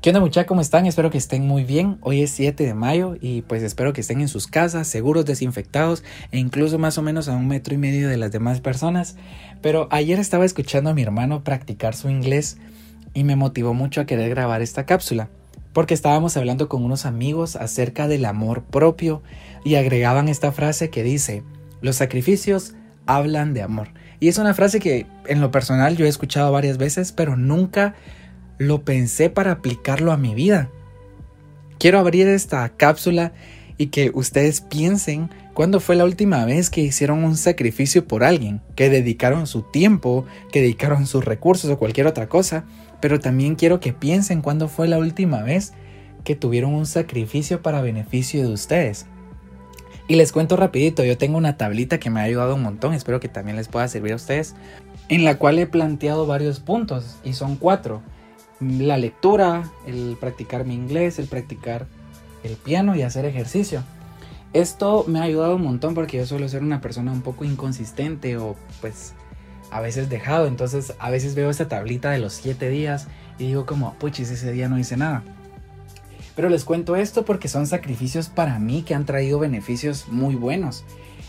¿Qué onda muchachos? ¿Cómo están? Espero que estén muy bien. Hoy es 7 de mayo y pues espero que estén en sus casas, seguros, desinfectados e incluso más o menos a un metro y medio de las demás personas. Pero ayer estaba escuchando a mi hermano practicar su inglés y me motivó mucho a querer grabar esta cápsula. Porque estábamos hablando con unos amigos acerca del amor propio y agregaban esta frase que dice, los sacrificios hablan de amor. Y es una frase que en lo personal yo he escuchado varias veces, pero nunca lo pensé para aplicarlo a mi vida. Quiero abrir esta cápsula y que ustedes piensen cuándo fue la última vez que hicieron un sacrificio por alguien, que dedicaron su tiempo, que dedicaron sus recursos o cualquier otra cosa, pero también quiero que piensen cuándo fue la última vez que tuvieron un sacrificio para beneficio de ustedes. Y les cuento rapidito, yo tengo una tablita que me ha ayudado un montón, espero que también les pueda servir a ustedes, en la cual he planteado varios puntos, y son cuatro la lectura, el practicar mi inglés, el practicar el piano y hacer ejercicio. Esto me ha ayudado un montón porque yo suelo ser una persona un poco inconsistente o pues a veces dejado. Entonces a veces veo esta tablita de los 7 días y digo como, puchis, ese día no hice nada. Pero les cuento esto porque son sacrificios para mí que han traído beneficios muy buenos.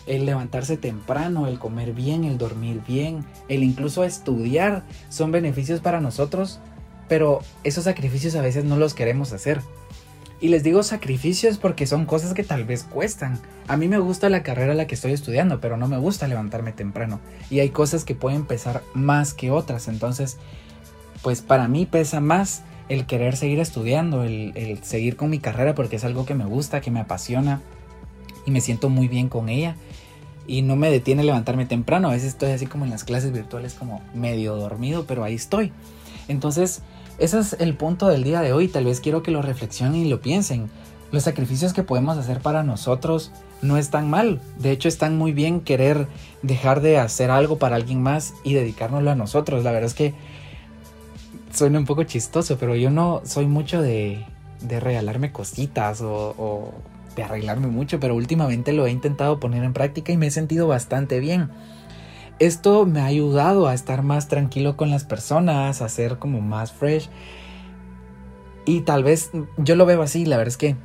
El levantarse temprano, el comer bien, el dormir bien, el incluso estudiar son beneficios para nosotros pero esos sacrificios a veces no los queremos hacer. Y les digo sacrificios porque son cosas que tal vez cuestan. A mí me gusta la carrera a la que estoy estudiando, pero no me gusta levantarme temprano. Y hay cosas que pueden pesar más que otras. Entonces, pues para mí pesa más el querer seguir estudiando, el, el seguir con mi carrera porque es algo que me gusta, que me apasiona y me siento muy bien con ella. Y no me detiene levantarme temprano. A veces estoy así como en las clases virtuales como medio dormido, pero ahí estoy. Entonces, ese es el punto del día de hoy. Tal vez quiero que lo reflexionen y lo piensen. Los sacrificios que podemos hacer para nosotros no están mal. De hecho, están muy bien querer dejar de hacer algo para alguien más y dedicárnoslo a nosotros. La verdad es que suena un poco chistoso, pero yo no soy mucho de, regalarme cositas o de arreglarme mucho, pero últimamente lo he intentado poner en práctica y me he sentido bastante bien esto me ha ayudado a estar más tranquilo con las personas, a ser como más fresh. Y tal vez yo lo veo así, la verdad es que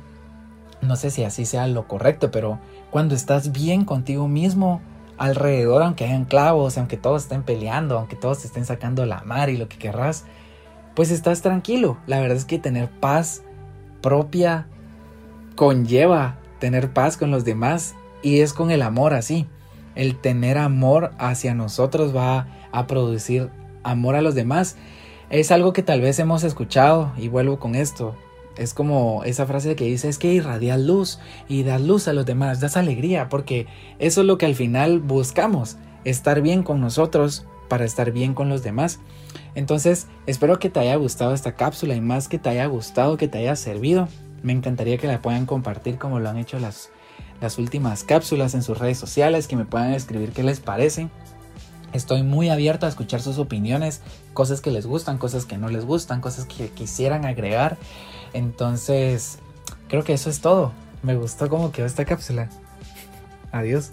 no sé si así sea lo correcto, pero cuando estás bien contigo mismo, alrededor, aunque hayan clavos, aunque todos estén peleando, aunque todos estén sacando la mar y lo que querrás, pues estás tranquilo. La verdad es que tener paz propia conlleva tener paz con los demás y es con el amor así el tener amor hacia nosotros va a producir amor a los demás. Es algo que tal vez hemos escuchado y vuelvo con esto. Es como esa frase que dice es que irradias luz y das luz a los demás, das alegría, porque eso es lo que al final buscamos, estar bien con nosotros para estar bien con los demás. Entonces, espero que te haya gustado esta cápsula y más que te haya gustado, que te haya servido. Me encantaría que la puedan compartir como lo han hecho las las últimas cápsulas en sus redes sociales, que me puedan escribir qué les parece. Estoy muy abierto a escuchar sus opiniones, cosas que les gustan, cosas que no les gustan, cosas que quisieran agregar. Entonces, creo que eso es todo. Me gustó cómo quedó esta cápsula. Adiós.